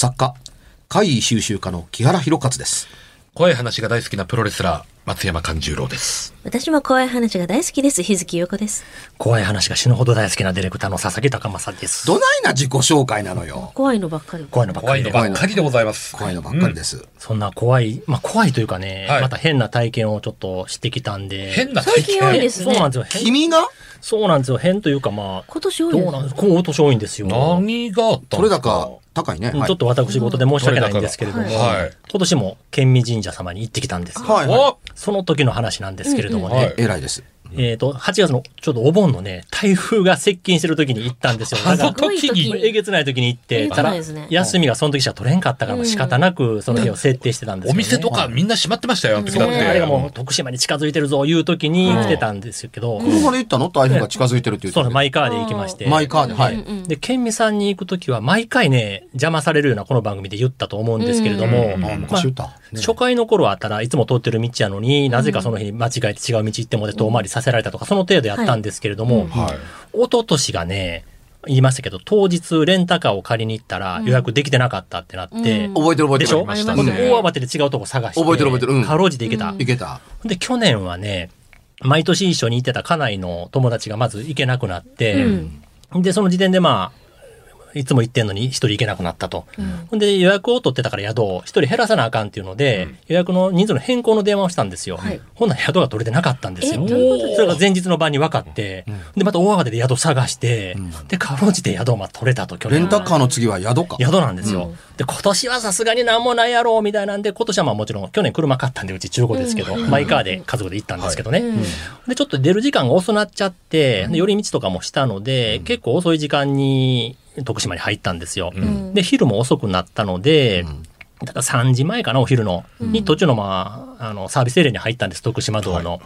作家、怪異収集家の木原博勝です。怖い話が大好きなプロレスラー、松山勘十郎です。私も怖い話が大好きです。日月陽子です。怖い話が死ぬほど大好きなディレクターの佐々木隆正です。どないな自己紹介なのよ。怖いのばっかり。怖いのばっかりで。怖いのばっかりでございます。怖いのばっかりです。そんな怖い、まあ怖いというかね、はいまた変な体験をちょっとしてきたんで。変な最近多いですね。そうなんですよ。変君が？そうなんですよ。変というかまあ、今年多いどうなんです今年多いんですよ。何があったん取れですか？高高いね。はいちょっと私事で申し訳ないんですけれども、取れ高がはい今年も県民神社様に行ってきたんですよ。はいはい。おその時の話なんですけれどもね、うんうんはい偉いです。えっ、と、8月のちょうどお盆のね、台風が接近してる時に行ったんですよ。あのだから時にえげつない時に行って、ただ休みがその時しか取れんかったから、仕方なくその日を設定してたんですおよ、ね。店とかみんな閉まってましたよ、あの時だって。あれがもう徳島に近づいてるぞ、いう時に来てたんですけど、車で行ったの？台風が近づいてるって言ってそうマイカーで行きまして。マイカーで、はい。うんで、県民さんに行くときは、毎回ね、邪魔されるようなこの番組で言ったと思うんですけれども、うんあ、昔言った。ね初回の頃はただ、いつも通ってる道やのに、なぜかその日間違えて違う道行ってもで遠回りさせられたとか、その程度やったんですけれども、はい。一昨年がね、言いましたけど、当日レンタカーを借りに行ったら予約できてなかったってなって、うん。覚えてる覚えてる。でしょ？ね。大慌てで違うとこ探して、覚えてる覚えてる。うん。かろうじて行けた。いけた。で、去年はね、毎年一緒に行ってた家内の友達がまず行けなくなって、で、その時点でまあ、いつも行ってんのに一人行けなくなったと。ほんで予約を取ってたから宿を一人減らさなあかんっていうので、予約の人数の変更の電話をしたんですよ。はいほんなら宿が取れてなかったんですよ。それが前日の晩に分かって、で、また大慌てで宿探して、で、かろうじて宿をまあ取れたと、去年レンタカーの次は宿か？宿なんですよ。で、今年はさすがになんもないやろうみたいなんで、今年はまあもちろん、去年車買ったんで、うち中古ですけど、マイカーで家族で行ったんですけどね。で、ちょっと出る時間が遅なっちゃって、で寄り道とかもしたので、結構遅い時間に徳島に入ったんですよ。で、昼も遅くなったので、だから3時前かな、お昼の。に途中のまあ、あの、サービスエリアに入ったんです、徳島道の。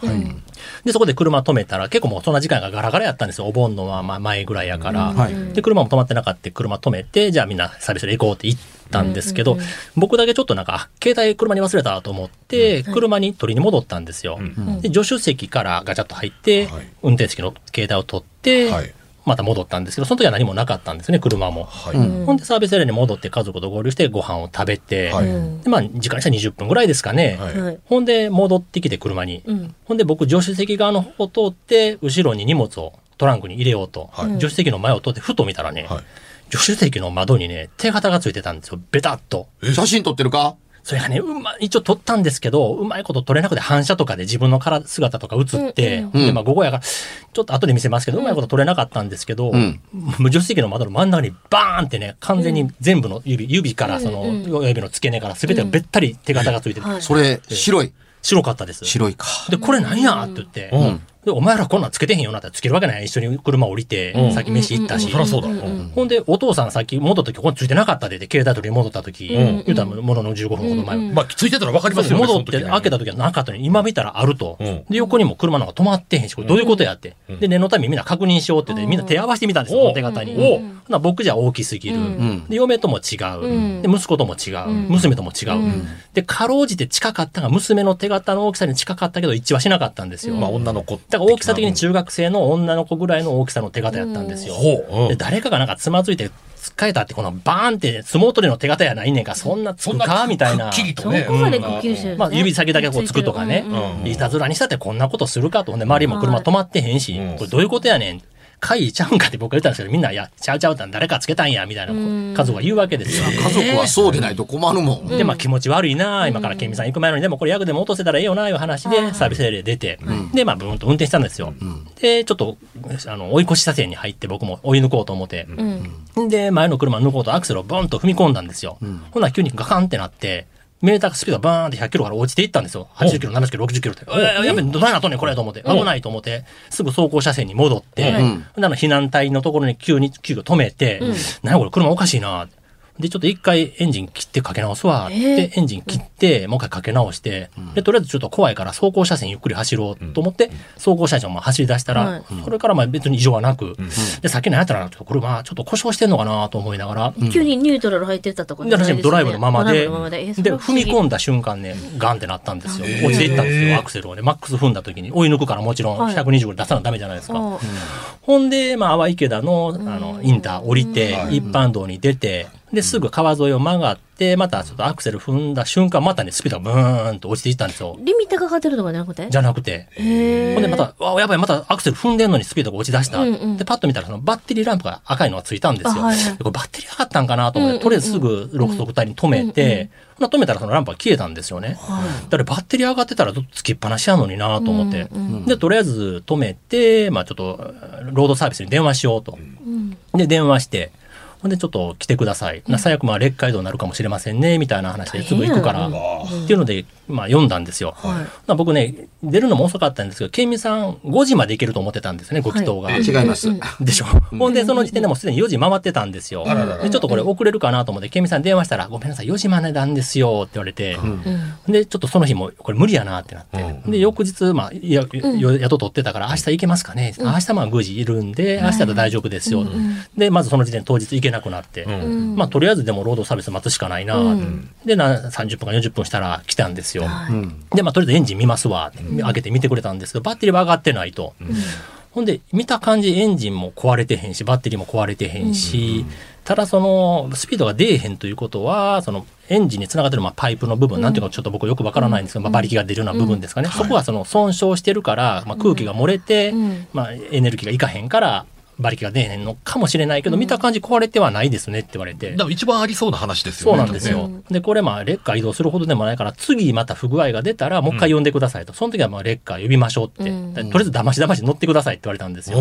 で、そこで車止めたら、結構もうそんな時間がガラガラやったんですよ。お盆のま前ぐらいやから。はい。で、車も止まってなかった車止めて、じゃあみんなサービスで行こうって言ったんですけど、僕だけちょっとなんか、あ携帯車に忘れたと思って、車に取りに戻ったんですよ。で、助手席からガチャッと入って、はい。運転席の携帯を取って、はいまた戻ったんですけど、その時は何もなかったんですね、車も。はい。ほんでサービスエリアに戻って家族と合流してご飯を食べて、はいでまあ時間にしたら20分ぐらいですかね。はいはい。ほんで戻ってきて車に。うんほんで僕助手席側の方を通って、後ろに荷物をトランクに入れようと、はい助手席の前を通ってふと見たらね、はい助手席の窓にね、手形がついてたんですよ。ベタっと。写真撮ってるか？それがね、うま、一応撮ったんですけど、うまいこと撮れなくて反射とかで自分の体姿とか映って、うんうんで、まあ午後やから、ちょっと後で見せますけど、うまいこと撮れなかったんですけど、ん。無助手席の窓の真ん中にバーンってね、完全に全部の指、指からその、親指の付け根から全てがべったり手形がついてて、はい。それ、白い。白かったです。白いか。で、これ何や？って言って、うんで、お前らこんなんつけてへんよなってつけるわけない。一緒に車降りて、うんさっき飯行ったし。そりゃそうだ。うんほんで、お父さんさっき戻った時、ここついてなかったで、で携帯取り戻った時、ん言うたらものの15分ほど前。まあ、ついてたら分かりますよね。戻って開けた時はなかったのに、今見たらあると。うんで、横にも車なんか止まってへんし、これどういうことやって。で、念のためにみんな確認しようって言って、みんな手合わせてみたんですよ、手形に。な僕じゃ大きすぎる。んで、嫁とも違う。で、息子とも違う。娘とも違う。で、かろうじて近かったが、娘の手形の大きさに近かったけど、一致はしなかったんですよ。まあ、女の子。だから大きさ的に中学生の女の子ぐらいの大きさの手形やったんですよ。ほう。うんで、誰かがなんかつまずいて、つっかえたって、このバーンって相撲取りの手形やないねんか、そんなつくか？みたいな。くっきりとそね。こまでくっきりしてるんですね。まあ、指先だけこうつくとかねうんうん。いたずらにしたってこんなことするかと。ほんで、周りも車止まってへんしうん、これどういうことやねん。会ちゃうんかって僕は言ったんですけど、みんな、いや、ちゃうちゃうって誰かつけたんや、みたいな家族が言うわけですよ。家族はそうでないと困るもん。で、まあ気持ち悪いな今からケンミさん行く前のに、でもこれ役でも落とせたらええよないう話でサービスエリア出て、で、まあブーンと運転したんですよ。で、ちょっと、あの、追い越し車線に入って僕も追い抜こうと思って、で、前の車抜こうとアクセルをブンと踏み込んだんですよ。ほんなら急にガカンってなって、メータースピードがバーンって100キロから落ちていったんですよ。80キロ、70キロ、60キロって。えーやべ、どないなっとんねん、これと思って。危ないと思って、すぐ走行車線に戻って、ん。ほんなら避難隊のところに急に、急遽止めて、何やこれ車おかしいな。で、ちょっと一回エンジン切ってかけ直すわ。えー。で、エンジン切って、もう一回かけ直して、で、とりあえずちょっと怖いから走行車線ゆっくり走ろうと思って、走行車線をまあ走り出したら、はいそれからまあ別に異常はなく、で、さっきのやったら、ちょっとこれまあちょっと故障してんのかなと思いながら、急にニュートラル入ってたとかで、私もドライブのままで、ドライブのままで。踏み込んだ瞬間ね、ガンってなったんですよ。落ちていったんですよ、アクセルをね。マックス踏んだ時に、追い抜くからもちろん、はい。120ぐらい出さなダメじゃないですか。あほんで、まあ、淡池田の、あの、インター降りて、はい。一般道に出て、で、すぐ川沿いを曲がって、またちょっとアクセル踏んだ瞬間、またね、スピードがブーンと落ちていったんですよ。リミッターかかってるとかじゃなくて？じゃなくて。へほんでまた、わやばい、またアクセル踏んでんのにスピードが落ち出した。うんうんで、パッと見たらそのバッテリーランプが赤いのがついたんですよ。あはいこれバッテリー上がったんかなと思って、とりあえずすぐ6速帯に止めて、止めたらそのランプが消えたんですよね。だからバッテリー上がってたらずっとつきっぱなしやのになと思って。で、とりあえず止めて、まあちょっと、ロードサービスに電話しようと。で、電話して、ほんでちょっと来てください。な最悪まあ劣化移動になるかもしれませんね、みたいな話ですぐ行くから、っていうので、まあ読んだんですよ。まあ僕ね、出るのも遅かったんですけど、ケンミさん5時まで行けると思ってたんですね、ご祈祷が。違います。でしょ。ほんで、その時点でもうすでに4時回ってたんですよ。で、ちょっとこれ遅れるかなと思って、ケンミさんに電話したら、ごめんなさい、4時までなんですよ、って言われて、で、ちょっとその日も、これ無理やなってなって。で、翌日、まあ、いや、よ宿取ってたから、明日行けますかね、明日まあ9時いるんで、明日だと大丈夫ですよ。で、まずその時点当日行けなくなって、まあ、とりあえずでもロードサービス待つしかないな、で、な30分か40分したら来たんですよ。で、まあ、とりあえずエンジン見ますわ、って開けて見てくれたんですけど、バッテリーは上がってないと。ほんで、見た感じエンジンも壊れてへんし、バッテリーも壊れてへんし、ただその、スピードが出えへんということは、その、エンジンにつながってるまあパイプの部分、なんていうかちょっと僕よくわからないんですけど、まあ、馬力が出るような部分ですかね。そこがその損傷してるから、まあ、空気が漏れて、まあ、エネルギーがいかへんから、馬力が出えへんのかもしれないけど、見た感じ壊れてはないですねって言われてだ。から一番ありそうな話ですよね。そうなんですよ。で、これまあ、レッカー移動するほどでもないから、次また不具合が出たら、もう一回呼んでくださいと。その時はまあ、レッカー呼びましょうって。うんでとりあえず騙し騙し乗ってくださいって言われたんですよ。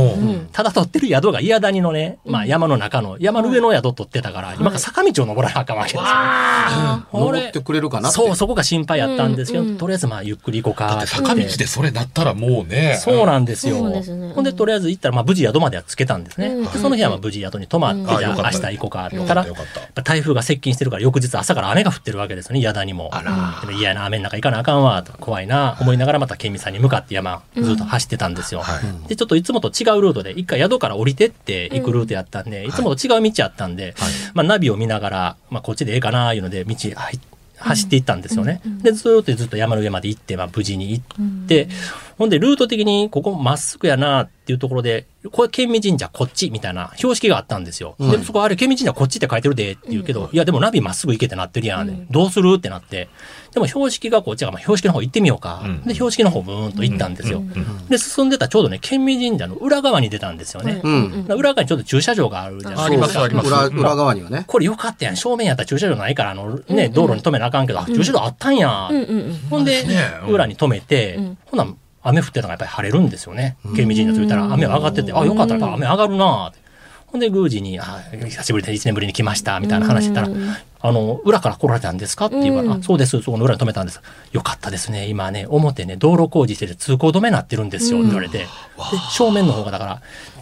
ただ取ってる宿が嫌谷のね、まあ山の中の、山の上の宿取ってたから、今から坂道を登らなあかんわけですよ。登ってくれるかなって。そう、そこが心配やったんですけど、うんうんとりあえずまあゆっくり行こうかだって坂道でそれなったらもうね。そうなんですよ。そうですねほんで、とりあえず行ったら、まあ、無事宿まではつけたんですね。うん。でその日はまあ無事宿に泊まって、うん。じゃあ明日行こうかってよ言った。ら、台風が接近してるから、翌日朝から雨が降ってるわけですよね、宿にも。でも嫌やな、雨の中行かなあかんわ、とか怖いな、思いながらまた県民さんに向かって山、ずっと走ってたんですよ。はい。で、ちょっといつもと違うルートで、一回宿から降りてって行くルートやったんで、いつもと違う道やったんで、まあ、ナビを見ながら、まあ、こっちでええかな、いうので、道入っ走っていったんですよね。で、ずーっとずっと山の上まで行って、まあ、無事に行って、ほんで、ルート的にここまっすぐやなっていうところで、これ、県民神社こっちみたいな標識があったんですよ。で、そこあれ、県民神社こっちって書いてるでって言うけど、いや、でもナビまっすぐ行けってなってるやん。どうするってなって。でも標識がこっちが、まあ、標識の方行ってみようか。んで、標識の方ブーンと行ったんですよ。で、進んでたらちょうどね、県民神社の裏側に出たんですよね。うん。裏側にちょっと駐車場があるじゃないありますあります裏裏側にはね。これよかったやん。正面やったら駐車場ないから、あの、ね、道路に止めなあかんけど、あ駐車場あったんや。うんうんうん。ほんで、裏に止めて、んほな、雨降ってたからやっぱり晴れるんですよね。県民神社着いたら雨上がってて、あ、よかったら雨上がるなって。ほんで、宮司に、あ、久しぶりで1年ぶりに来ました、みたいな話してたら、あの、裏から来られたんですかって言うから、あそうです、そこの裏に止めたんです。よかったですね。今ね、表ね、道路工事してて通行止めになってるんですよ、って言われて。で、正面の方がだから、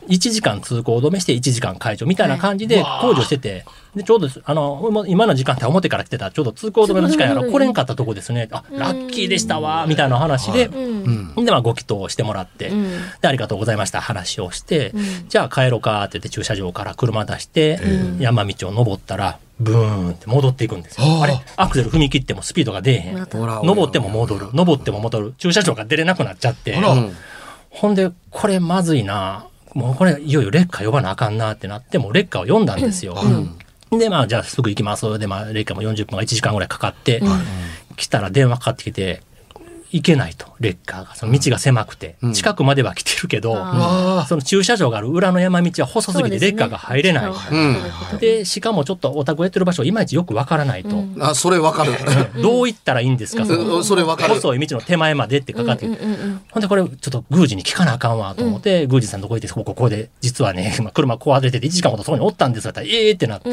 1時間通行止めして1時間解除みたいな感じで工事をしてて、で、ちょうど、あの、今の時間って表から来てたらちょうど通行止めの時間やら来れんかったとこですね。あ、ラッキーでしたわ、みたいな話で、うん。で、まあ、ご祈祷をしてもらって、ん。で、ありがとうございました、話をして、じゃあ帰ろうかって言って駐車場から車出して、山道を登ったら、ブーンって戻っていくんですよ。あれアクセル踏み切ってもスピードが出えへん登っても戻る。登っても戻る。駐車場が出れなくなっちゃって。ほんで、これまずいな。もうこれ、いよいよレッカー呼ばなあかんなってなって、もうレッカーを呼んだんですよ。で、まあ、じゃあすぐ行きます。で、まあ、レッカーも40分か1時間ぐらいかかって、来たら電話かかってきて、行けないと、レッカーが。その道が狭くて、うん。近くまでは来てるけど、ああその駐車場がある裏の山道は細すぎてレッカーが入れない。うん。で、しかもちょっとお宅やってる場所いまいちよくわからないと。あ、それわかる。どう行ったらいいんですか、そのうん。それわかる。細い道の手前までってかかってきて、うん。うん。うん。ほん。でこれちょっと宮司に聞かなあかん。わと思って、宮司さん。のとこ行って、ここここで、実はね、まあ車壊れてて1時間ほどそこにおったん。ですよ。って言ったらええってなって、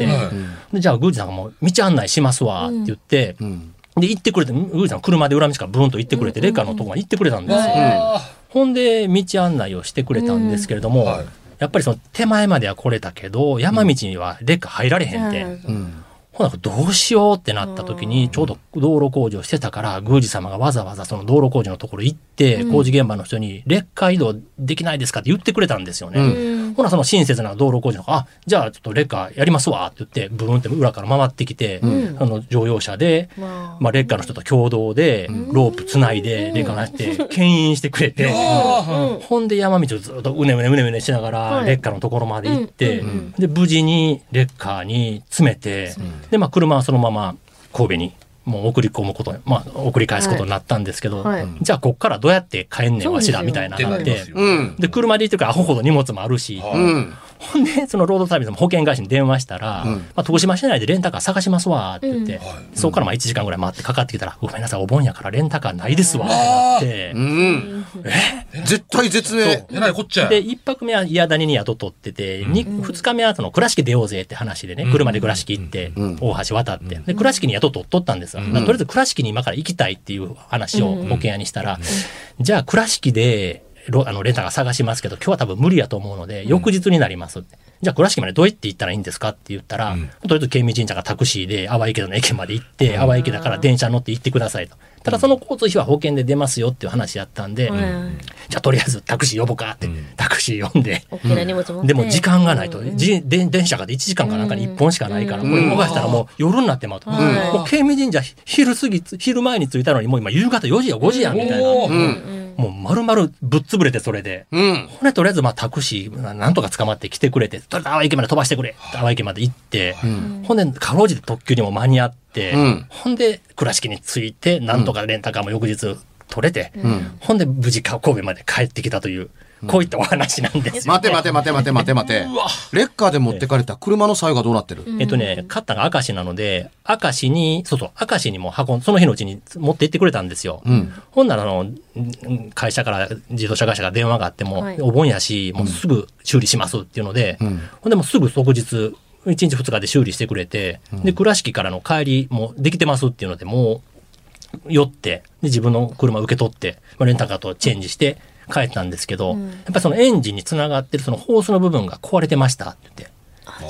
でじゃあ宮司さん。がもう道案内しますわって言って、うんで行ってくれて、宮司さん車で裏道からブーンと行ってくれて、レッカーのとこまで行ってくれたんですよ。あほんで道案内をしてくれたんですけれども、はい。やっぱりその手前までは来れたけど、山道にはレッカー入られへんって。うん。ほな、どうしようってなった時に、ちょうど道路工事をしてたから、宮司様がわざわざその道路工事のところ行って、工事現場の人に、劣化移動できないですかって言ってくれたんですよね。うんほなその親切な道路工事の子、あ、じゃあちょっとレッカーやりますわって言って、ブーンって裏から回ってきて、あの乗用車で、まあレッカーの人と共同で、ロープつないで、レッカーなして、牽引してくれて、ほんで山道をずっとうねうねうねうねしながら、はい。レッカーのところまで行って、で、無事にレッカーに詰めて、で、まあ車はそのまま神戸にもう送り込むことに、まあ送り返すことになったんですけど、はい。じゃあこっからどうやって帰んねんわしらみたいなってのがあって。で、車で行ってるからアホほど荷物もあるし、うん。ほんで、そのロードサービスの保険会社に電話したら、まあ、徳島市内でレンタカー探しますわって言って、そこからまあ1時間ぐらい待ってかかってきたら、ごめんなさい、お盆やからレンタカーないですわってなってう、ん。絶対絶命。えらいこっちゃ。で、1泊目は嫌谷に宿取ってて、に2日目はその倉敷出ようぜって話でね、車で倉敷行って、大橋渡って、で、倉敷に宿取っとったんですよ。とりあえず倉敷に今から行きたいっていう話を保険屋にしたら、じゃあ倉敷で、ロあのレンタカー探しますけど、今日は多分無理やと思うので、翌日になりますって。じゃあ倉敷までどうやって行ったらいいんですかって言ったら、とりあえず県民神社がタクシーで淡池田の駅まで行って、淡池田から電車乗って行ってくださいと。ただその交通費は保険で出ますよっていう話やったんで、うん。じゃあとりあえずタクシー呼ぼうかって、タクシー呼んで、大きな荷物持って。でも時間がないと、じで電車がで1時間かなんかに1本しかないから、これ逃したらもう夜になってまうと。うんもう県民神社昼過ぎ、昼前に着いたのにもう今夕方4時や5時やみたいな。もう丸々ぶっ潰れてそれで。うん。ほんでとりあえずまあタクシーなんとか捕まって来てくれて、とりあえず淡池まで飛ばしてくれ。淡池まで行って、ほんでかろうじて特急にも間に合って、うん。ほんで倉敷に着いて、なんとかレンタカーも翌日取れて、ん。ほんで無事神戸まで帰ってきたという、こういったお話なんですよ。待て待て待て待て待て待て。レッカーで持ってかれた車の際がどうなってる？えっとね、買ったのが明石なので、明石に、そうそう、明石にも運ん、その日のうちに持って行ってくれたんですよ。ん。ほんなら、あの、ん会社から、自動車会社から電話があっても、はい。お盆やし、もうすぐ修理しますっていうので、ん。ほんでもうすぐ即日、1日2日で修理してくれて、で、倉敷からの帰りもできてますっていうので、もう、寄って、で、自分の車受け取って、まあ、レンタカーとチェンジして帰ったんですけど、やっぱりそのエンジンにつながってるそのホースの部分が壊れてましたって言って。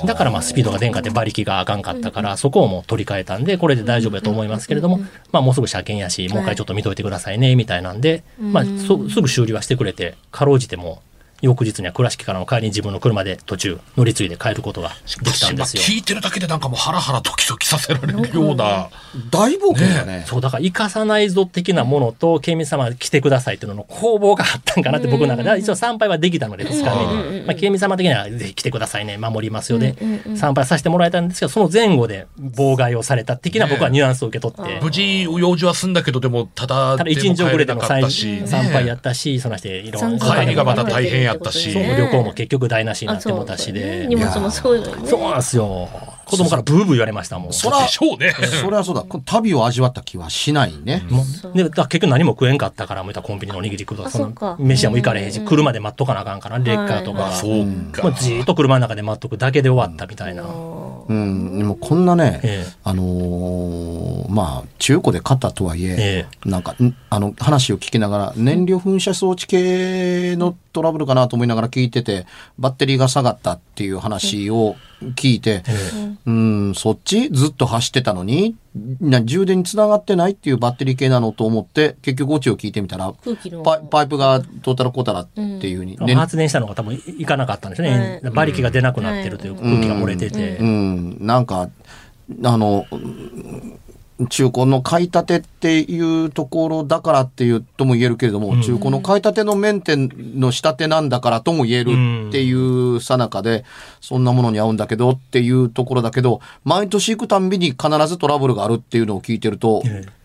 だからまあスピードが出んかって馬力があかんかったから、そこをもう取り替えたんで、これで大丈夫やと思いますけれども、まあもうすぐ車検やし、もう一回ちょっと見といてくださいね、みたいなんで、まあそすぐ修理はしてくれて、かろうじても、翌日には倉敷からの帰りに自分の車で途中乗り継いで帰ることができたんですよ。聞いてるだけでなんかもうハラハラドキドキさせられるような。大冒険だね。そう、だから生かさないぞ的なものと、県民様来てくださいっていうのの攻防があったんかなって僕の中で、一応参拝はできたので、2日目に。まあ、県民様的にはぜひ来てくださいね、守りますよで、参拝させてもらえたんですけど、その前後で妨害をされた的な僕はニュアンスを受け取って、無事、用事は済んだけど、でも、ただ一日遅れての帰参拝やねったし、そのしていろんな参帰りがまた大変やったしそうね旅行も結局台無しになあってもたしで。荷物もそうよね。そうなんですよ。子供からブーブー言われましたもん。そらでしょうね。それはそうだ。旅を味わった気はしないね。もうでだから結局何も食えんかったから、もうコンビニのおにぎり食うとか、そのあそっか飯屋も行かれへんし、車で待っとかなあかんから、レッカーとか。はじーっと車の中で待っとくだけで終わったみたいな。うん。でもこんなね、ええ。あのーまあ、中古で買ったとはいえ、え。なんか、んあの、話を聞きながら、燃料噴射装置系のトラブルかなと思いながら聞いてて、バッテリーが下がったっていう話を聞いて、うん、そっちずっと走ってたのに、な充電につながってないっていうバッテリー系なのと思って、結局オチを聞いてみたら、空気の。パイパイプがどうたらこうたらっていうふうに、ね発電したのが多分いかなかったんですね。馬力が出なくなってるという空気が漏れてて。うん、なんか、あの、中古の買い立てっていうところだからっていうとも言えるけれども、中古の買い立てのメンテの仕立てなんだからとも言えるっていうさなかで、そんなものに合うんだけどっていうところだけど、毎年行くたんびに必ずトラブルがあるっていうのを聞いてると、ええ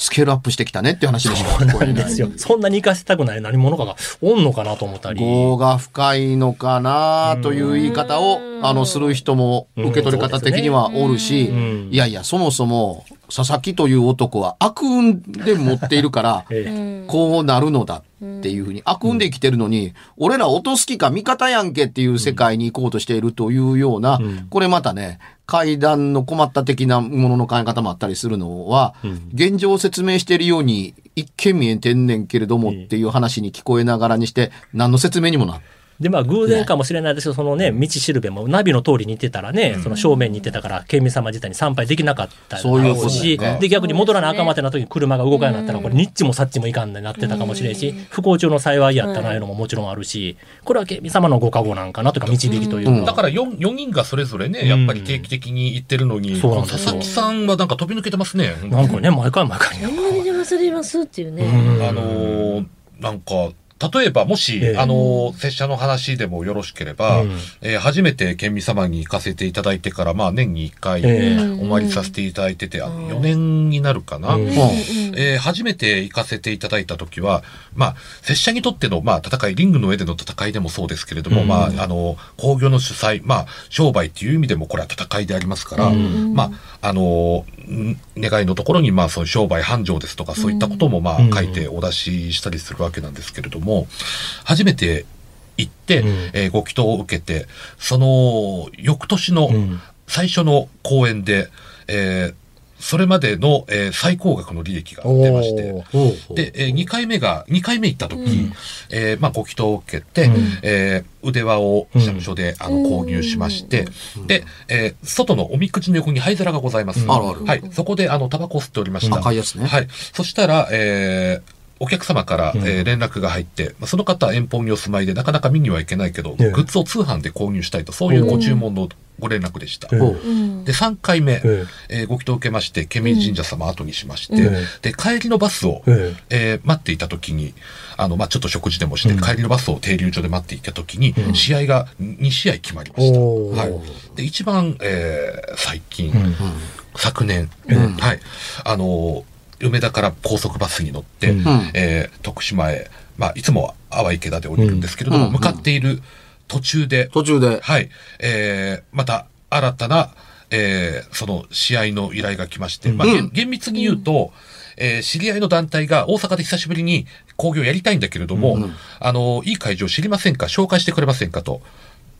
スケールアップしてきたねっていう話でしか聞こえなん。ですよ。そんなに行かせたくない何者かがおんのかなと思ったり。業が深いのかなという言い方を、あの、する人も受け取り方的にはおるし、んいやいや、そもそも、佐々木という男は悪運で持っているから、ええこうなるのだっていうふうに、悪運で生きてるのに、俺ら落とす気か味方やんけっていう世界に行こうとしているというような、これまたね、階段の困った的なものの考え方もあったりするのは、現状を説明しているように、一見見えてんねんけれどもっていう話に聞こえながらにして、何の説明にもなで、まあ、偶然かもしれないですけど、そのね、道しるべもナビの通りに行ってたらね、その正面に行ってたから、県民様自体に参拝できなかったりそういうし、ね。で、逆に戻らなあかんまってな時に車が動かなくなったら、これ、ニッチもサッチもいかんなってたかもしれんし、不幸中の幸いやったないうのももちろんあるし、これは県民様のご加護なんかなというか、導きというか。だから 4, 4人がそれぞれね、やっぱり定期的に行ってるのに、そうなんですよ。佐々木さんはなんか飛び抜けてますね。なんかね、毎回毎回ねこんなに出ます出ますっていうね。あのーなんか、例えばもし、ええ。あのー拙者の話でもよろしければ、うん。えー初めて県民様に行かせていただいてから、まあ年に1回ええ。お参りさせていただいてて、あの4年になるかな。うん。えー初めて行かせていただいた時は、まあ、拙者にとっての、まあ、戦い、リングの上での戦いでもそうですけれども、うん。まあ、あの、工業の主催、まあ、商売っていう意味でもこれは戦いでありますから、うん。まあ、あの、ん願いのところに、まあ、そういう商売繁盛ですとか、そういったことも、まあう、ん。書いてお出ししたりするわけなんですけれども、初めて行って、うんえーご祈祷を受けて、その、翌年のうん最初の公演で、えーそれまでの、えー最高額の利益が出まして、で、えー、2回目が、2回目行った時、うんえーまあ、ご祈祷を受けて、うんえー腕輪を社務所で、あの、購入しまして、で、えー外のおみくじの横に灰皿がございます。うんあるあるはい。そこで、あの、タバコを吸っておりました。赤いやつねはい。そしたら、えーお客様から、うん。えー連絡が入って、まあその方は遠方にお住まいでなかなか見にはいけないけど、ええ。グッズを通販で購入したいと、そういうご注文のご連絡でした。で、3回目、ええ。えーご祈祷を受けまして、ケミ神社様後にしまして、うん。で、帰りのバスを、ええ。ー待っていた時に、あの、まあ、ちょっと食事でもして、うん。帰りのバスを停留所で待っていた時に、うん。試合が2試合決まりました。はい。で、一番、えー最近、うん。昨年、うん。はい、あのー梅田から高速バスに乗って、うん。えー徳島へ、まあ、いつもは淡池田で降りるんですけれども、うん。向かっている途中で、途中で。はい。えー、また、新たな、えー、その試合の依頼が来まして、まあ、うん厳厳密に言うと、えー知り合いの団体が大阪で久しぶりに興行やりたいんだけれども、うん。あの、いい会場知りませんか？紹介してくれませんか？と。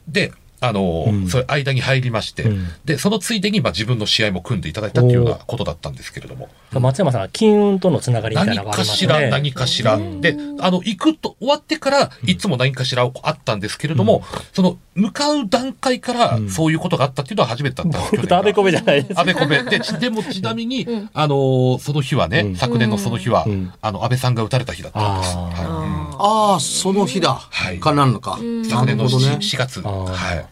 で、あの、うんそれ間に入りまして、うんで、そのついでに、まあ、自分の試合も組んでいただいたっていうようなことだったんですけれども。松山さんは金運とのつながりみたいな何のがありますかしら、ね。何かしら。で、あの、行くと、終わってから、いつも何かしらあったんですけれども、その、向かう段階からう、んそういうことがあったっていうのは初めてだったんです僕とあべこべじゃないです。安倍こべ。で、ちでもちなみに、あのーその日はね、うん昨年のその日は、うんあの、安倍さんが撃たれた日だったんです。あーはああ、その日だ。はいかなんのか。昨年のるほどね 4, 月。はい。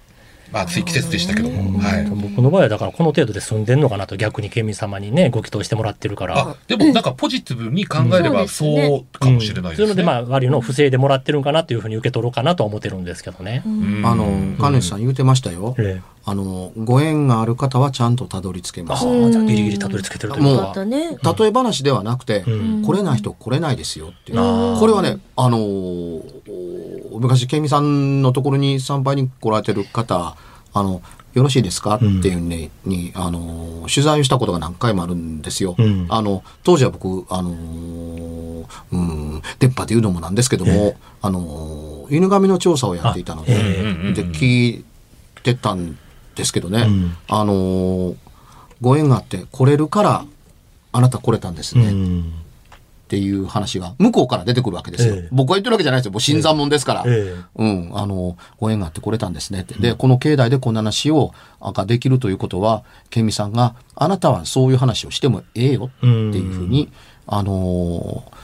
まあ、暑い季節でしたけども。はい。僕の場合はだからこの程度で済んでんのかなと逆に県民様にねご祈祷してもらってるからあ、でもなんかポジティブに考えれば、うんそうかもしれないですね。そういうのでまあ割りの不正でもらってるんかなっていうふうに受け取ろうかなとは思ってるんですけどね、うんあの、金主さん言うてましたよ。えあの、ご縁がある方はちゃんとたどり着けます。あじゃあギリギリたどり着けてるというかったね。例え話ではなくて、うん来れない人来れないですよっていう。これはね、あのー昔、ケミさんのところに参拝に来られてる方、あの、よろしいですか？っていうね、に、あのー取材をしたことが何回もあるんですよ。うん。あの、当時は僕、あのーうん、電波で言うのもなんですけども、えあのー犬神の調査をやっていたので、あえ。で、聞いてたんですけどね、うん。あのーご縁があって来れるから、あなた来れたんですね。うんっていう話が向こうから出てくるわけですよ。ええ僕が言ってるわけじゃないですよ。もう新参者ですから。ええうん。あの、ご縁があってこれたんですねって。で、この境内でこんな話を、あができるということは、ケンミさんが、あなたはそういう話をしてもええよっていうふうに、あのー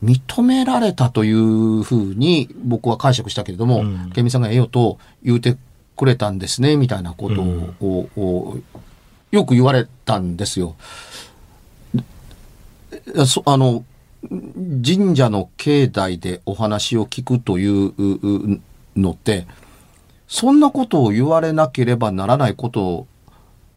認められたというふうに僕は解釈したけれども、うんケンミさんがええよと言うてくれたんですね、みたいなことを、をよく言われたんですよ。そあの神社の境内でお話を聞くというのってそんなことを言われなければならないこと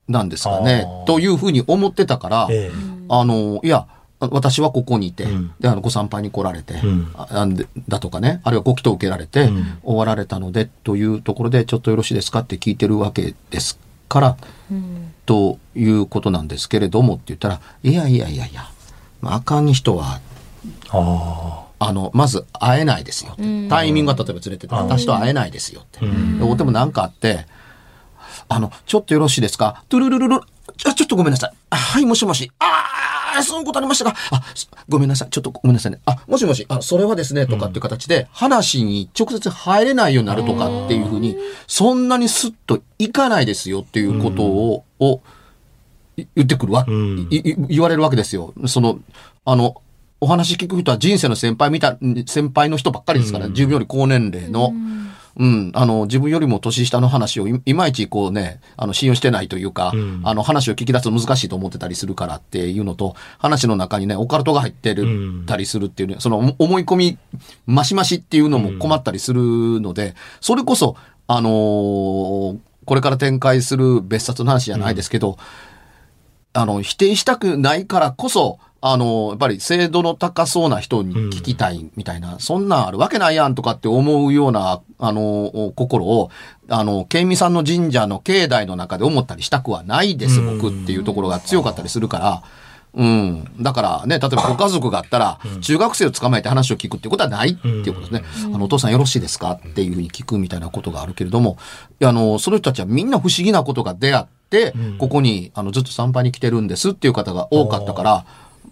なんですかねというふうに思ってたから、ええ。あのいや私はここにいて、うん。であのご参拝に来られて、うん。あだとかねあるいはご祈祷を受けられて、うん。終わられたのでというところでちょっとよろしいですかって聞いてるわけですからうんということなんですけれどもって言ったら、いやいやいやいや、まあ、あかん人は、ああの、まず会えないですよって。うんタイミングが例えばずれてて、私と会えないですよって。うんででもなんかあって、あの、ちょっとよろしいですか？トゥルルルル、ちょ、ちょっとごめんなさい。あはい、もしもし。あああ、そういうことありましたか？あ、すごめんなさい。ちょっとごめんなさいね。あ、もしもし、あ、それはですね、とかっていう形で、話に直接入れないようになるとかっていうふうに、そんなにスッといかないですよっていうことを、をい言ってくるわ、ん。いい言われるわけですよ。その、あの、お話聞く人は人生の先輩みたい、先輩の人ばっかりですから、自分より高年齢の。うん、あの、自分よりも年下の話をいいまいちこうね、あの、信用してないというか、ん。あの、話を聞き出すの難しいと思ってたりするからっていうのと、話の中にね、オカルトが入ってる、うん。たりするっていうね、その思い込み、マシマシっていうのも困ったりするので、それこそ、あのーこれから展開する別冊の話じゃないですけど、あの、否定したくないからこそ、あの、やっぱり精度の高そうな人に聞きたいみたいな、そんなんあるわけないやんとかって思うような、あの、心を、あの、県民さんの神社の境内の中で思ったりしたくはないです、僕っていうところが強かったりするから、うん。だからね、例えばご家族があったら、中学生を捕まえて話を聞くっていうことはないっていうことですね。あの、お父さんよろしいですかっていうふうに聞くみたいなことがあるけれども、あの、その人たちはみんな不思議なことが出会って、ここに、あの、ずっと参拝に来てるんですっていう方が多かったから、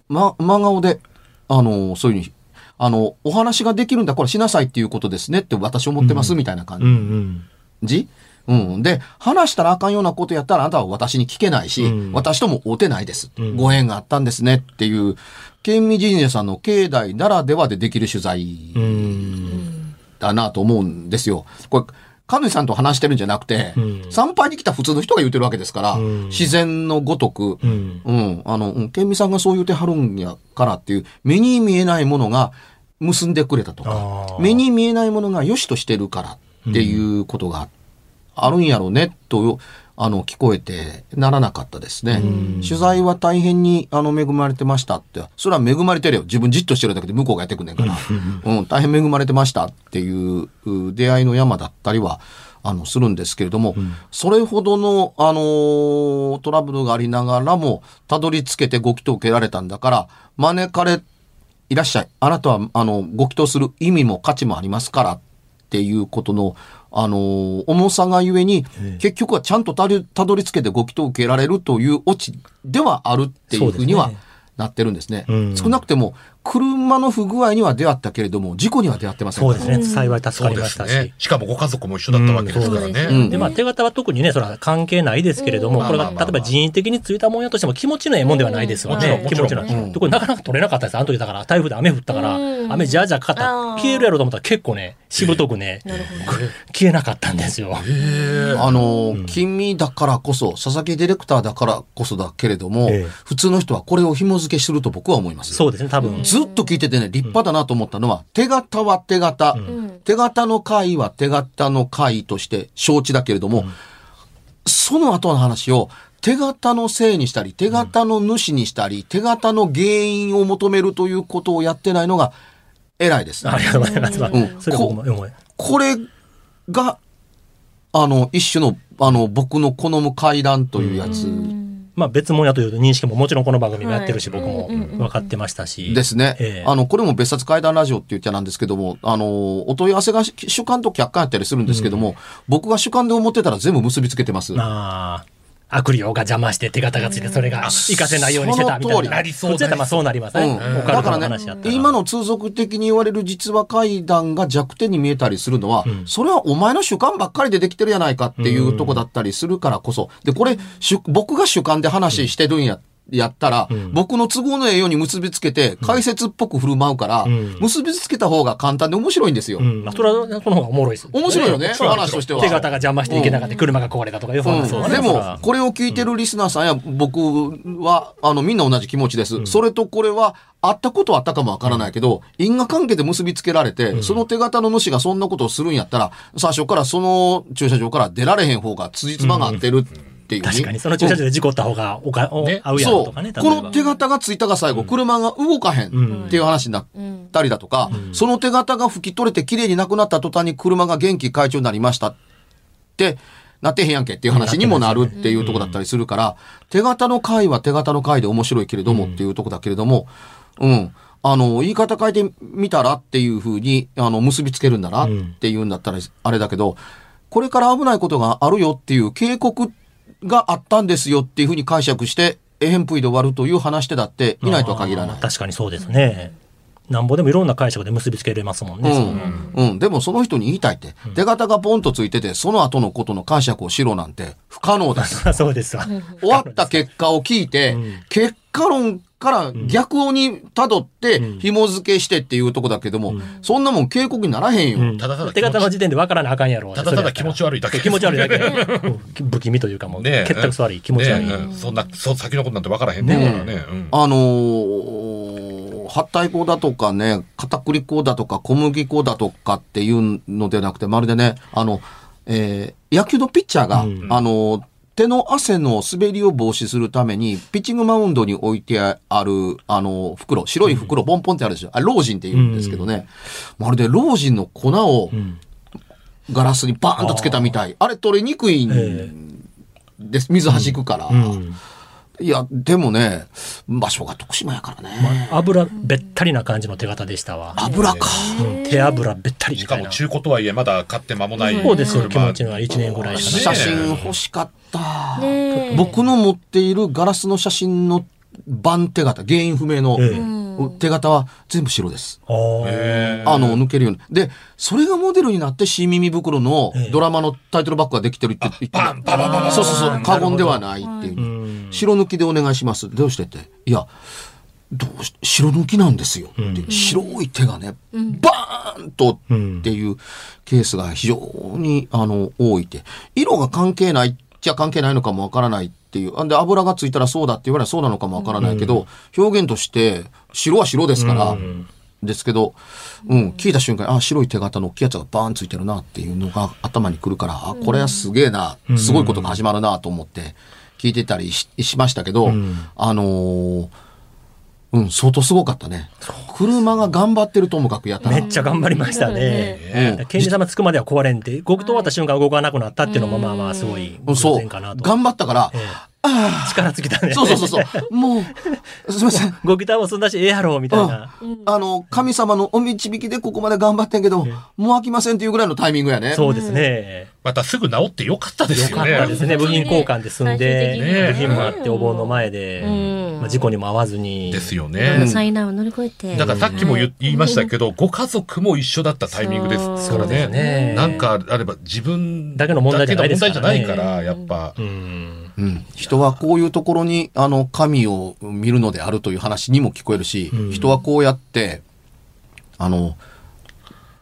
ま、真顔で、あの、そういうふうに、あの、お話ができるんだ、これしなさいっていうことですねって私思ってますみたいな感じ。うんうん。じ？うん。で、話したらあかんようなことやったらあなたは私に聞けないし、うん私とも会うてないです、うんご縁があったんですねっていう、県民神社さんの境内ならではでできる取材うん。だなと思うんですよ。これ、神主さんと話してるんじゃなくて、うん。参拝に来た普通の人が言ってるわけですから、うん。自然のごとく、うん。うん、あの、うん県民さんがそう言うてはるんやからっていう、目に見えないものが結んでくれたとか目に見えないものが良しとしてるからっていうことがあるんやろうね、と、あの、聞こえてならなかったですね。取材は大変に、あの、恵まれてましたって。それは恵まれてるよ。自分じっとしてるだけで向こうがやってくんねんから。うん、大変恵まれてましたっていうう出会いの山だったりは、あの、するんですけれども、それほどの、あのートラブルがありながらも、たどり着けてご祈祷を受けられたんだから、招かれ、いらっしゃい。あなたは、あの、ご祈祷する意味も価値もありますからっていうことの、あのー重さがゆえに、結局はちゃんとたどりたどり着けてご祈祷を受けられるというオチではあるっていうふうにはなってるんですね。うん。少なくても、車の不具合には出会ったけれども、事故には出会ってませんそうですね。幸い助かりましたし。すね。しかもご家族も一緒だったわけですからね。でまあ、手形は特にね、それは関係ないですけれども、うんこれが、例えば人為的についたもんやとしても気持ちのええもんではないですよね。うん気持ちの。うんで、これなかなか取れなかったです。あの時だから、台風で雨降ったから、うん雨じゃあじゃあかかった消えるやろうと思ったら結構ね、しぶとくね。消えなかったんですよ。あの、君だからこそ、佐々木ディレクターだからこそだけれども、ええ普通の人はこれを紐付けすると僕は思います。そうですね、多分。ずっと聞いててね、立派だなと思ったのは、手形は手形、ん。手形の会は手形の会として承知だけれども、その後の話を、手形のせいにしたり、手形の主にしたり、手形の原因を求めるということをやってないのが偉いです。ありがとうございます。まあうんそれは僕も思い。これが、あの、一種の、あの、僕の好む階段というやつまあ別物やという認識ももちろんこの番組もやってるし、はい僕もうんうんうん分かってましたし。ですね。ええあの、これも別冊階段ラジオって言っちゃなんですけども、あの、お問い合わせが主観と客観やったりするんですけども、僕が主観で思ってたら全部結びつけてます。まあ、悪霊が邪魔して手形がついて、それが活かせないようにしてたみたいな。その通りそうなりますね。うんだからね。今の通俗的に言われる実話怪談が弱点に見えたりするのは、んそれはお前の主観ばっかりでできてるやないかっていうとこだったりするからこそ。で、これ、主僕が主観で話してるんや、やったら、ん。僕の都合のええように結びつけて、解説っぽく振る舞うから、ん。結びつけた方が簡単で面白いんですよ。うん。まあ、それは、その方がおもろいです。面白いよね、話としては。手形が邪魔していけなかった、車が壊れたとかいう話うん、でも、これを聞いてるリスナーさんや僕は、あの、みんな同じ気持ちです。それとこれは、あったことはあったかもわからないけど、因果関係で結びつけられて、その手形の主がそんなことをするんやったら、最初からその駐車場から出られへん方が辻褄が合ってるっていう、確かに、その駐車場で事故った方がおか、おね。合うやろそう。とかね、。この手形がついたが最後、車が動かへんっていう話になったりだとか、その手形が拭き取れて綺麗になくなった途端に車が元気会長になりましたって、なってへんやんけっていう話にもなるっていうとこだったりするから、手形の回は手形の回で面白いけれどもっていうとこだけれども、うん。あの、言い方変えてみたらっていうふうに、あの、結びつけるんだなっていうんだったら、あれだけど、これから危ないことがあるよっていう警告があったんですよっていうふうに解釈して、えへんぷいで終わるという話し手だっていないとは限らない。確かにそうですね。なんぼでもいろんな解釈で結びつけれますもんね。そのうん。うん。でもその人に言いたいって。手形がポンとついてて、その後のことの解釈をしろなんて不可能です。そうですわ。終わった結果を聞いて、結果論から逆をに辿って紐付けしてっていうとこだけども、そんなもん警告にならへんよ。ただただ手形の時点で分からなあかんやろ。ただただ気持ち悪いだけ。気持ち悪いだけ。う ん不気味というかもう、ねえ結託悪い気持ち悪い。ねえそんな、そ先のことなんて分からへんねんからね。うんあのー、はったい粉だとかね、片栗粉だとか小麦粉だとかっていうのではなくて、まるでね、あの、えー野球のピッチャーが、うんあの、手の汗の滑りを防止するために、ピッチングマウンドに置いてある、あの、袋、白い袋、ポンポンってあるでしょ。あ、ロージンって言うんですけどね。まるでロージンの粉をんガラスにバーンとつけたみたい。あれ取りにくいんえです。水弾くから。うんいや、でもね、場所が徳島やからね。油べったりな感じの手形でしたわ。油か。うん手油べったりしかみたいな。も中古とはいえまだ買って間もない。そうですよ。気車持ちのは1年ぐらいしか写ね。真欲しかった。僕の持っているガラスの写真の版手形、原因不明のええ手形は全部白です。あの、抜けるように。で、それがモデルになって新耳袋のええドラマのタイトルバックができてるって言ってパンパンパンパンパンそうそうそう、過言ではないっていう。うん白抜きでお願いします。どうしてって。いや、どうし白抜きなんですよ。って白い手がね、バーンとっていうケースが非常に、あの、多いって。色が関係ないっちゃ関係ないのかもわからないっていう。あんで、油がついたらそうだって言われたらそうなのかもわからないけど、表現として、白は白ですから、ですけど、うん、聞いた瞬間に、あ、白い手形の大きいやつがバーンついてるなっていうのが頭に来るから、あ、これはすげえな、すごいことが始まるなと思って聞いてたりししましたけど、あのーうん、相当すごかったね。車が頑張ってるともかくやったらめっちゃ頑張りましたね。うん刑事様つくまでは壊れんで、動くと終わった瞬間動かなくなったっていうのもまあまあすごい偶そう。然かなと。頑張ったから、ええ力尽きたね。そうそうそうそう。もう、すみません。ごギターも済んだし、ええやろ、みたいな。あの、神様のお導きでここまで頑張ってんけど、もう飽きませんっていうぐらいのタイミングやね。そうですね。またすぐ治ってよかったですよかよね。ったですね。部品交換で済んで、部品もあってお盆の前で、うんまあ、事故にも遭わずに。ですよね。災難を乗り越えて。だからさっきも言言いましたけど、ご家族も一緒だったタイミングですからそうですね。ねなんかあれば自分だけの問題じゃないですからねだけの問題じゃないから、やっぱ。うん。うん、人はこういうところに、あの、神を見るのであるという話にも聞こえるし、うん。人はこうやって、あの、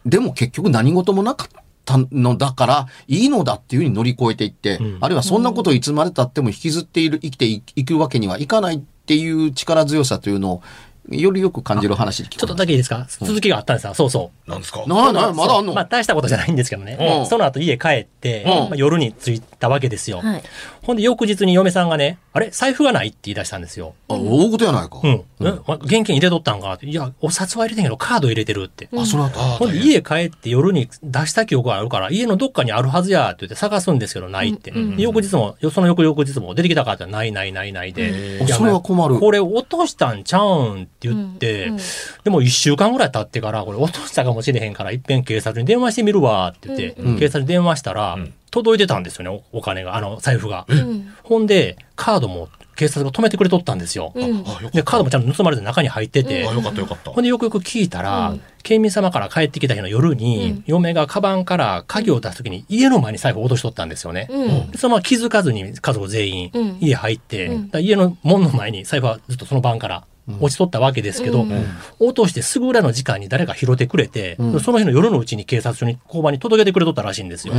でも結局何事もなかったのだから、いいのだっていうふうに乗り越えていって、うん。あるいはそんなことをいつまで経っても引きずっている、生きていいくわけにはいかないっていう力強さというのを、よりよく感じる話で聞ちょっとだけいいですか？続きがあったんですよ。そうそう。なんですか？なあなあ、まだあんの、まあ大したことじゃないんですけどね。うんその後家帰って、うんまあ、夜に着いたわけですよ。はい。ほんで翌日に嫁さんがね、あれ？財布がないって言い出したんですよ。あ大事やないか。うん。えま現金入れとったんかって。いや、お札は入れてんけどカード入れてるって。あ、それは、ほんで家帰って夜に出した記憶があるから、家のどっかにあるはずやって言って探すんですけど、ないって。うんで翌日も、その翌々日も出てきたかってないないないないで。それは困る。これ落としたんちゃうんって言って、うんうん。でも一週間ぐらい経ってから、これ落としたかもしれへんから、いっぺん警察に電話してみるわって言って、うん。警察に電話したら、うん届いてたんですよね、おお金が、あの、財布が。うん。ほんで、カードも警察が止めてくれとったんですよ。うん。あ、よかで、っカードもちゃんと盗まれて中に入ってて、た。あ、よかったよかった。ほん。でよくよく聞いたら、うん。県民様から帰ってきた日の夜に、うん。嫁がカバンから鍵を出すときに家の前に財布を落としとったんですよね。うん。でそのまま気づかずに家族全員うん。家入って、うん。だから家の門の前に財布はずっとその晩から落ちとったわけですけど、うん。落としてすぐぐらいの時間に誰か拾ってくれて、うん。その日の夜のうちに警察署に交番に届けてくれとったらしいんですよ。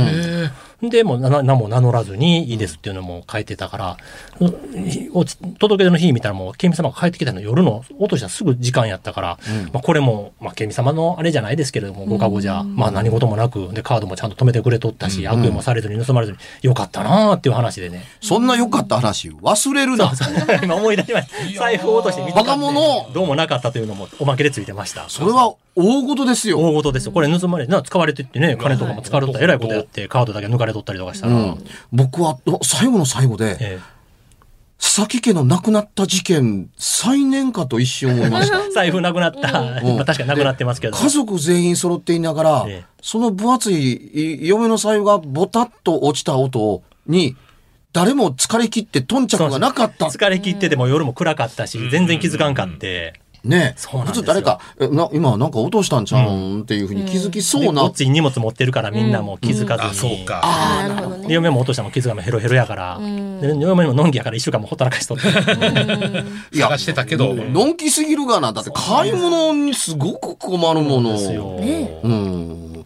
で、もうな何も名乗らずにいいですっていうのも書いてたから、おち届け出の日見たらもう、警備様が帰ってきたの夜の落としたすぐ時間やったから、まあこれも、まあ警備様のあれじゃないですけれども、ご加護じゃ、まあ何事もなく、で、カードもちゃんと止めてくれとったし、悪用もされずに盗まれずに、よかったなーっていう話でね。そんな良かった話、忘れるな。今思い出しました。財布を落として見つかどうもなかったというのもおまけでついてました。それは大事ですよ。大事ですよ。これ盗まれてな、使われてってね、金とかも使われたらえらいことやって、カードだけ抜かれとったりとかしたら。うん、僕はお最後の最後で、え佐々木家の亡くなった事件、再燃かと一瞬思いました。え 財布なくなった。うんまあ確かになくなってますけど。家族全員揃っていながら、ええその分厚いい嫁の財布がボタッと落ちた音に、誰も疲れ切って頓着がなかった。疲れ切ってても夜も暗かったし、全然気づかんかって。うなんですよ普通誰か、えな今なんか落としたんちゃうんっていうふうに気づきそうな。でごっつい荷物持ってるからみんなもう気づかずに。あ、そうか。ああ、なるほどね。で嫁も落としたのも気づかもヘロヘロやから。で嫁ものんきやから一週間もほったらかしとって。いや探してたけど、のんきすぎるがな。だって買い物にすごく困るもの。ですよ。ねうん。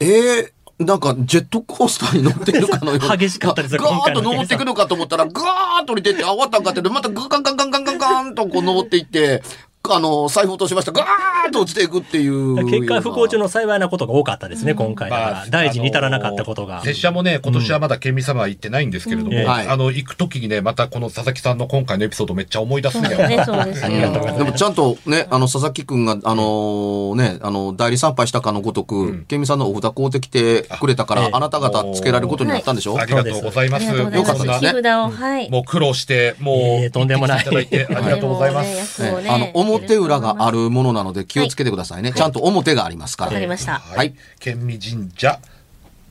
えーなんかジェットコースターに乗ってるかのように 激しかったですよガーッと登っていくのかと思ったら、ガーッと降りてって、あ、終わったんかって、またガンガンガンガンガンガンとこう登っていって、あの、財布落としました。ガーッと落ちていくっていう。結果不幸中の幸いなことが多かったですね、今回。だかまら大事に至らなかったことが。拙者もね、今年はまだ県民様は行ってないんですけれども、うんはいあの、行く時にね、またこの佐々木さんの今回のエピソードめっちゃ思い出す んだよ。ね、そうですありがとうございよ。でもちゃんとね、あの、佐々木くんが、あのね、あの、代理参拝したかのごとく、ケンミさんのお札買うてきてくれたから、あええあなた方つけられることになったんでしょありがとうございます。ありがとうございよかったね木札を、はい。もう苦労して、もう、えーとんでもないいただいてありがとうございます。すねあの、表裏があるものなので気をつけてくださいね。ちゃんと表がありますから。わかりました。はい。県民神社、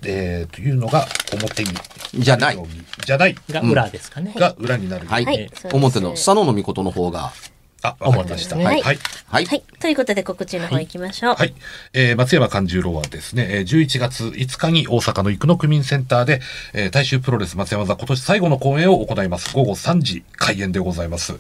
えー、というのが表に。じゃない。じゃない。が裏ですかね。が裏になる。はい。表の佐野の御事の方が。あ、わかりました。はい。はい。はい。ということで告知の方行きましょう。はい。えー、松山勘十郎はですね、えー11月5日に大阪の生野区民センターで、えー大衆プロレス松山座今年最後の公演を行います。午後3時開演でございます。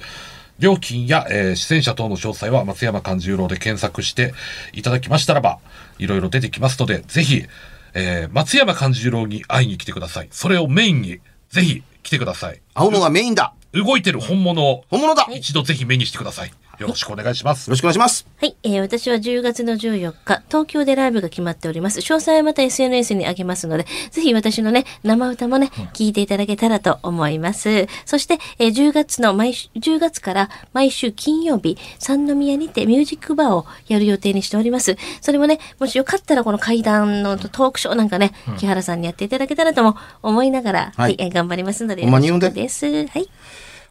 料金や、えー出演者等の詳細は松山勘十郎で検索していただきましたらば、いろいろ出てきますので、ぜひ、えー松山勘十郎に会いに来てください。それをメインに、ぜひ来てください。青のがメインだ。動いてる本物を本物だ。よ一度ぜひ目にしてください。よろしくお願いします。ろしくお願いします。はい、えー私は10月の14日、東京でライブが決まっております。詳細はまた SNS に上げますので、ぜひ私のね、生歌もね、聞いていただけたらと思います。そして、えー10月の毎週、10月から毎週金曜日、三宮にてミュージックバーをやる予定にしております。それもね、もしよかったらこの階段のトークショーなんかね、木原さんにやっていただけたらとも思いながら、ははいい、えー頑張りますので、よろしくです。はい。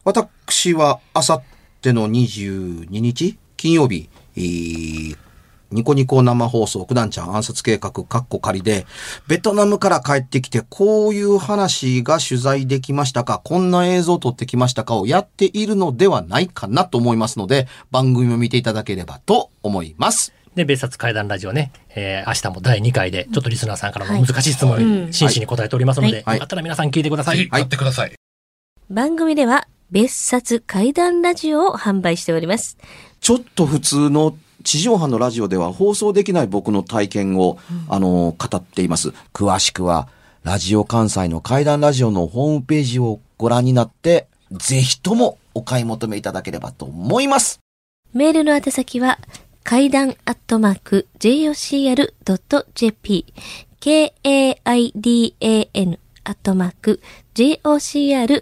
私は、あさっての22日、金曜日、えーニコニコ生放送、九段ちゃん暗殺計画、カッコ仮で、ベトナムから帰ってきて、こういう話が取材できましたか、こんな映像を撮ってきましたかをやっているのではないかなと思いますので、番組を見ていただければと思います。で、別冊怪談ラジオね、えー明日も第2回で、ちょっとリスナーさんからの難しい質問に真摯に答えておりますので、はいよかったら皆さん聞いてください。ぜひやってください。番組では、別冊怪談ラジオを販売しております。ちょっと普通の地上波のラジオでは放送できない僕の体験を、あの、語っています。詳しくは、ラジオ関西の怪談ラジオのホームページをご覧になって、ぜひともお買い求めいただければと思います。メールの宛先は、階段アットマーク jocr.jp k-a-i-d-a-n アットマーク jocr.jp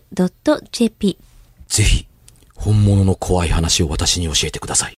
ぜひ、本物の怖い話を私に教えてください。